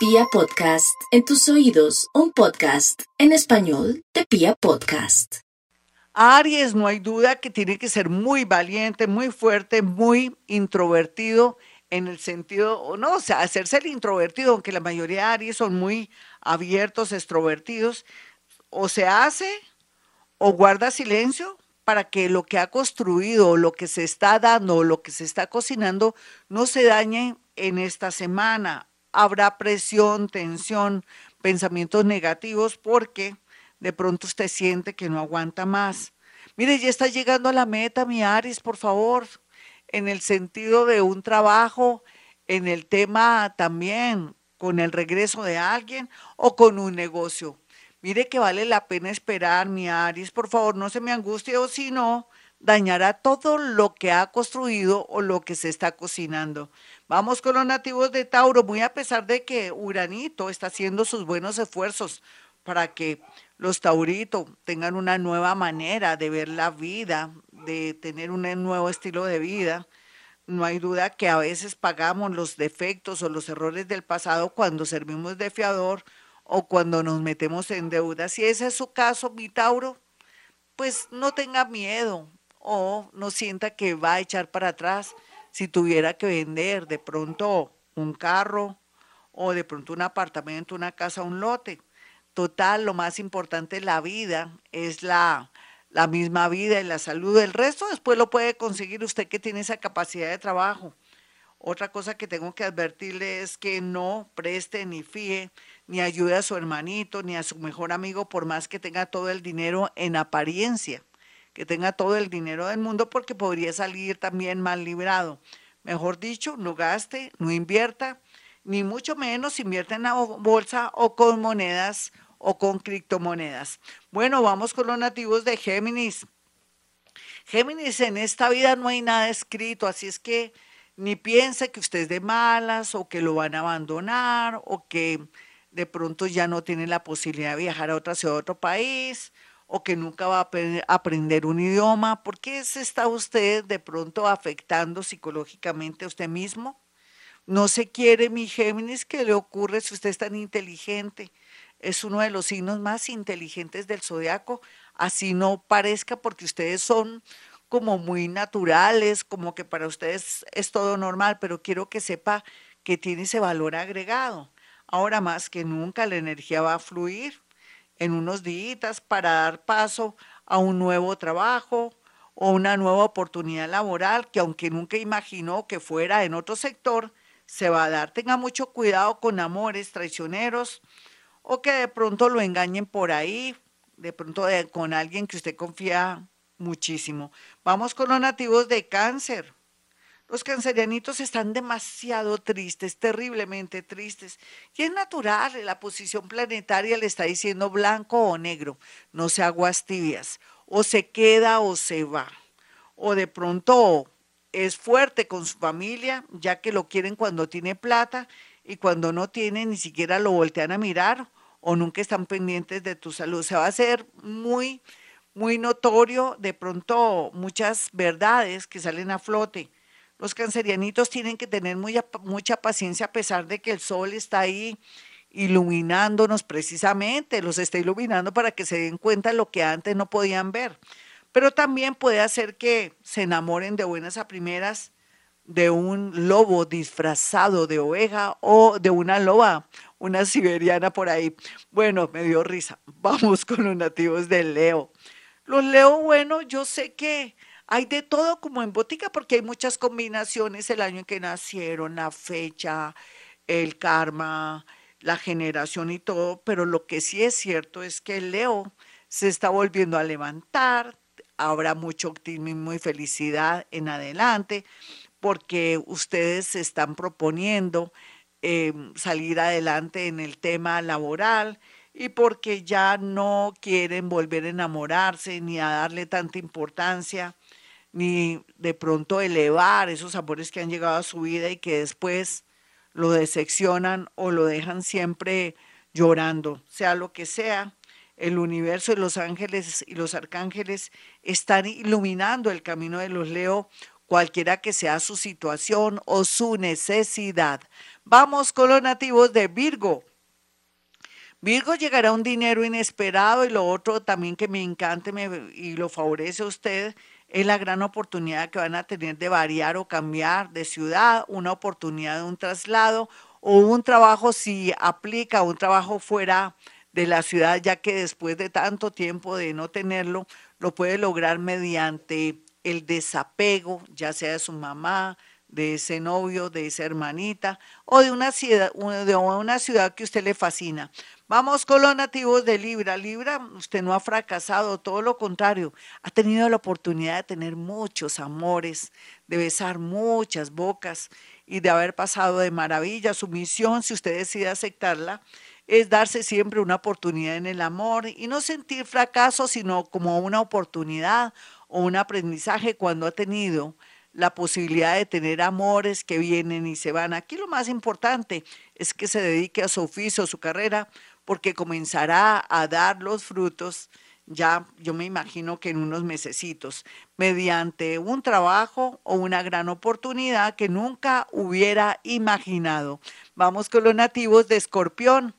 Pia Podcast, en tus oídos, un podcast en español de Pia Podcast. Aries, no hay duda que tiene que ser muy valiente, muy fuerte, muy introvertido en el sentido, o no, o sea, hacerse el introvertido, aunque la mayoría de Aries son muy abiertos, extrovertidos, o se hace o guarda silencio para que lo que ha construido, lo que se está dando, lo que se está cocinando, no se dañe en esta semana. Habrá presión, tensión, pensamientos negativos porque de pronto usted siente que no aguanta más. Mire, ya está llegando a la meta, mi Aries, por favor, en el sentido de un trabajo, en el tema también con el regreso de alguien o con un negocio. Mire que vale la pena esperar, mi Aries, por favor, no se me angustie o si no, dañará todo lo que ha construido o lo que se está cocinando. Vamos con los nativos de Tauro, muy a pesar de que Uranito está haciendo sus buenos esfuerzos para que los tauritos tengan una nueva manera de ver la vida, de tener un nuevo estilo de vida. No hay duda que a veces pagamos los defectos o los errores del pasado cuando servimos de fiador o cuando nos metemos en deuda. Si ese es su caso, mi Tauro, pues no tenga miedo o no sienta que va a echar para atrás si tuviera que vender de pronto un carro o de pronto un apartamento, una casa, un lote. Total, lo más importante en la vida es la, la misma vida y la salud. El resto después lo puede conseguir usted que tiene esa capacidad de trabajo. Otra cosa que tengo que advertirle es que no preste ni fíe ni ayude a su hermanito ni a su mejor amigo por más que tenga todo el dinero en apariencia, que tenga todo el dinero del mundo porque podría salir también mal librado. Mejor dicho, no gaste, no invierta, ni mucho menos invierta en la bolsa o con monedas o con criptomonedas. Bueno, vamos con los nativos de Géminis. Géminis, en esta vida no hay nada escrito, así es que ni piense que usted es de malas o que lo van a abandonar o que de pronto ya no tiene la posibilidad de viajar a otra ciudad, a otro país, o que nunca va a aprender un idioma. ¿Por qué se está usted de pronto afectando psicológicamente a usted mismo? No se quiere, mi Géminis, ¿qué le ocurre si usted es tan inteligente? Es uno de los signos más inteligentes del zodiaco, así no parezca porque ustedes son como muy naturales, como que para ustedes es todo normal, pero quiero que sepa que tiene ese valor agregado. Ahora más que nunca la energía va a fluir en unos días para dar paso a un nuevo trabajo o una nueva oportunidad laboral que aunque nunca imaginó que fuera en otro sector, se va a dar. Tenga mucho cuidado con amores traicioneros o que de pronto lo engañen por ahí, de pronto con alguien que usted confía muchísimo. Vamos con los nativos de cáncer. Los cancerianitos están demasiado tristes, terriblemente tristes. Y es natural, la posición planetaria le está diciendo blanco o negro, no se aguas tibias. O se queda o se va. O de pronto es fuerte con su familia, ya que lo quieren cuando tiene plata y cuando no tiene ni siquiera lo voltean a mirar o nunca están pendientes de tu salud. Se va a hacer muy, muy notorio de pronto muchas verdades que salen a flote los cancerianitos tienen que tener mucha paciencia a pesar de que el sol está ahí iluminándonos precisamente, los está iluminando para que se den cuenta de lo que antes no podían ver. Pero también puede hacer que se enamoren de buenas a primeras de un lobo disfrazado de oveja o de una loba, una siberiana por ahí. Bueno, me dio risa. Vamos con los nativos de Leo. Los Leo, bueno, yo sé que hay de todo como en botica porque hay muchas combinaciones, el año en que nacieron, la fecha, el karma, la generación y todo, pero lo que sí es cierto es que Leo se está volviendo a levantar, habrá mucho optimismo y felicidad en adelante, porque ustedes se están proponiendo em, salir adelante en el tema laboral y porque ya no quieren volver a enamorarse ni a darle tanta importancia ni de pronto elevar esos amores que han llegado a su vida y que después lo decepcionan o lo dejan siempre llorando, sea lo que sea. El universo de los ángeles y los arcángeles están iluminando el camino de los Leo, cualquiera que sea su situación o su necesidad. Vamos con los nativos de Virgo. Virgo llegará un dinero inesperado y lo otro también que me encante y lo favorece a usted es la gran oportunidad que van a tener de variar o cambiar de ciudad, una oportunidad de un traslado o un trabajo si aplica un trabajo fuera de la ciudad, ya que después de tanto tiempo de no tenerlo, lo puede lograr mediante el desapego, ya sea de su mamá, de ese novio, de esa hermanita o de una ciudad, de una ciudad que usted le fascina. Vamos con los nativos de Libra. Libra, usted no ha fracasado, todo lo contrario, ha tenido la oportunidad de tener muchos amores, de besar muchas bocas y de haber pasado de maravilla. Su misión, si usted decide aceptarla, es darse siempre una oportunidad en el amor y no sentir fracaso, sino como una oportunidad o un aprendizaje cuando ha tenido la posibilidad de tener amores que vienen y se van. Aquí lo más importante es que se dedique a su oficio, a su carrera, porque comenzará a dar los frutos ya yo me imagino que en unos mesecitos, mediante un trabajo o una gran oportunidad que nunca hubiera imaginado. Vamos con los nativos de Escorpión.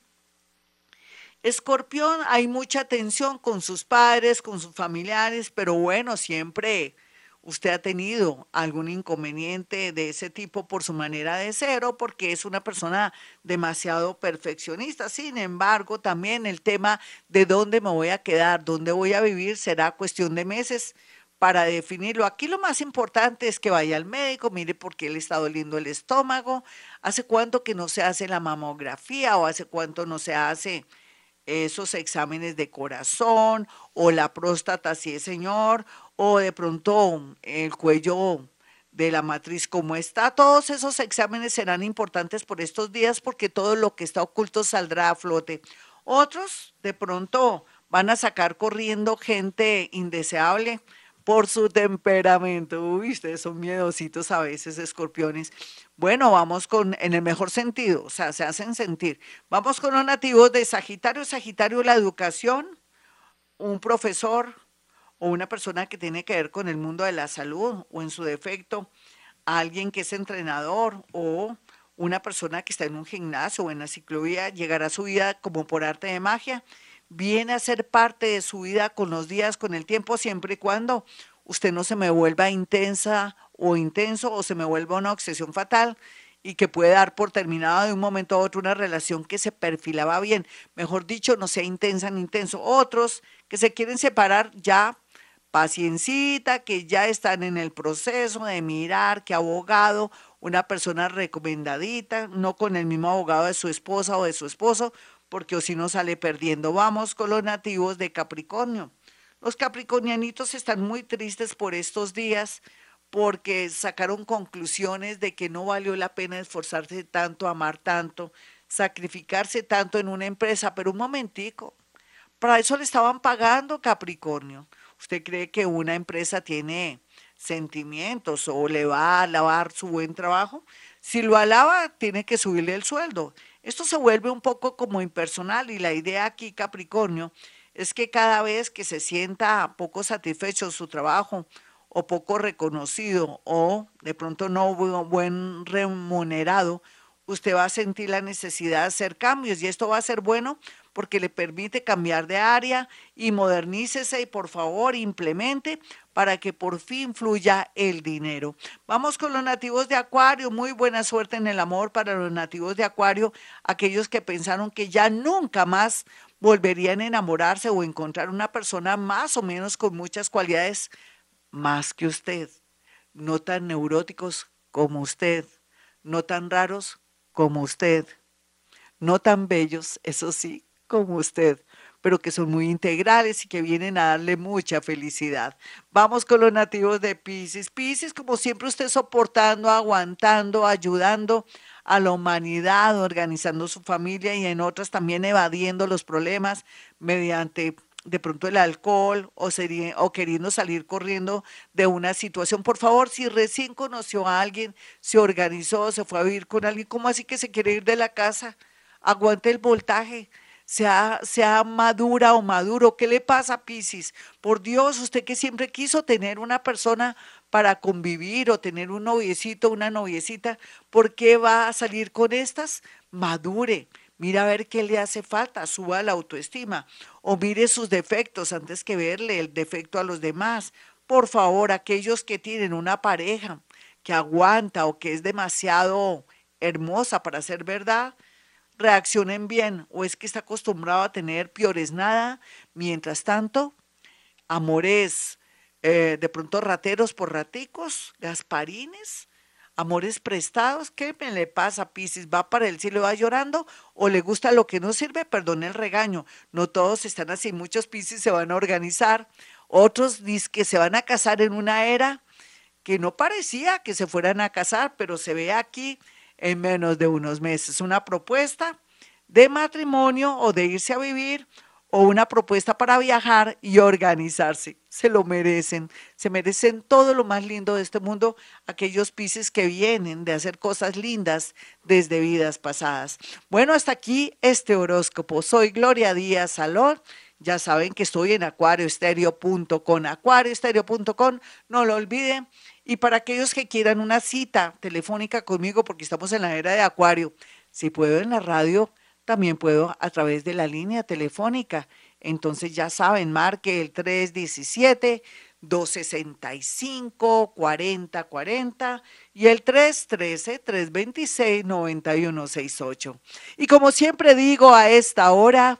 Escorpión, hay mucha tensión con sus padres, con sus familiares, pero bueno, siempre usted ha tenido algún inconveniente de ese tipo por su manera de ser o porque es una persona demasiado perfeccionista. Sin embargo, también el tema de dónde me voy a quedar, dónde voy a vivir, será cuestión de meses para definirlo. Aquí lo más importante es que vaya al médico, mire por qué le está doliendo el estómago, hace cuánto que no se hace la mamografía o hace cuánto no se hace esos exámenes de corazón o la próstata, si es señor, o de pronto el cuello de la matriz como está. Todos esos exámenes serán importantes por estos días porque todo lo que está oculto saldrá a flote. Otros de pronto van a sacar corriendo gente indeseable por su temperamento. Uy, ustedes son miedositos a veces, escorpiones. Bueno, vamos con, en el mejor sentido, o sea, se hacen sentir. Vamos con los nativos de Sagitario. Sagitario, la educación, un profesor, o una persona que tiene que ver con el mundo de la salud o en su defecto alguien que es entrenador o una persona que está en un gimnasio o en la ciclovía llegará a su vida como por arte de magia, viene a ser parte de su vida con los días, con el tiempo, siempre y cuando usted no se me vuelva intensa o intenso o se me vuelva una obsesión fatal y que puede dar por terminado de un momento a otro una relación que se perfilaba bien. Mejor dicho, no sea intensa ni intenso. Otros que se quieren separar ya paciencita, que ya están en el proceso de mirar qué abogado, una persona recomendadita, no con el mismo abogado de su esposa o de su esposo, porque o si no sale perdiendo. Vamos con los nativos de Capricornio. Los capricornianitos están muy tristes por estos días porque sacaron conclusiones de que no valió la pena esforzarse tanto, amar tanto, sacrificarse tanto en una empresa, pero un momentico, para eso le estaban pagando Capricornio. ¿Usted cree que una empresa tiene sentimientos o le va a alabar su buen trabajo? Si lo alaba, tiene que subirle el sueldo. Esto se vuelve un poco como impersonal y la idea aquí, Capricornio, es que cada vez que se sienta poco satisfecho su trabajo o poco reconocido o de pronto no buen remunerado, usted va a sentir la necesidad de hacer cambios y esto va a ser bueno porque le permite cambiar de área y modernícese y por favor implemente para que por fin fluya el dinero. Vamos con los nativos de Acuario. Muy buena suerte en el amor para los nativos de Acuario, aquellos que pensaron que ya nunca más volverían a enamorarse o encontrar una persona más o menos con muchas cualidades más que usted, no tan neuróticos como usted, no tan raros como usted, no tan bellos, eso sí, como usted, pero que son muy integrales y que vienen a darle mucha felicidad. Vamos con los nativos de Pisces. Pisces, como siempre, usted soportando, aguantando, ayudando a la humanidad, organizando su familia y en otras también evadiendo los problemas mediante de pronto el alcohol o, sería, o queriendo salir corriendo de una situación. Por favor, si recién conoció a alguien, se organizó, se fue a vivir con alguien, ¿cómo así que se quiere ir de la casa? Aguante el voltaje sea, sea madura o maduro. ¿Qué le pasa, Piscis? Por Dios, usted que siempre quiso tener una persona para convivir o tener un noviecito, una noviecita, ¿por qué va a salir con estas? Madure. Mira a ver qué le hace falta, suba la autoestima o mire sus defectos antes que verle el defecto a los demás. Por favor, aquellos que tienen una pareja que aguanta o que es demasiado hermosa para ser verdad, reaccionen bien o es que está acostumbrado a tener piores nada. Mientras tanto, amores eh, de pronto rateros por raticos, gasparines, amores prestados. ¿Qué me le pasa, Piscis? ¿Va para el cielo va llorando? ¿O le gusta lo que no sirve? Perdone el regaño. No todos están así. Muchos Piscis se van a organizar. Otros dicen que se van a casar en una era que no parecía que se fueran a casar, pero se ve aquí en menos de unos meses. Una propuesta de matrimonio o de irse a vivir o una propuesta para viajar y organizarse. Se lo merecen, se merecen todo lo más lindo de este mundo, aquellos pises que vienen de hacer cosas lindas desde vidas pasadas. Bueno, hasta aquí este horóscopo. Soy Gloria Díaz Salón. Ya saben que estoy en acuarioestereo.com, acuarioestereo.com, no lo olviden. Y para aquellos que quieran una cita telefónica conmigo, porque estamos en la era de Acuario, si puedo en la radio, también puedo a través de la línea telefónica. Entonces ya saben, marque el 317 265 4040 y el 313 326 9168. Y como siempre digo a esta hora,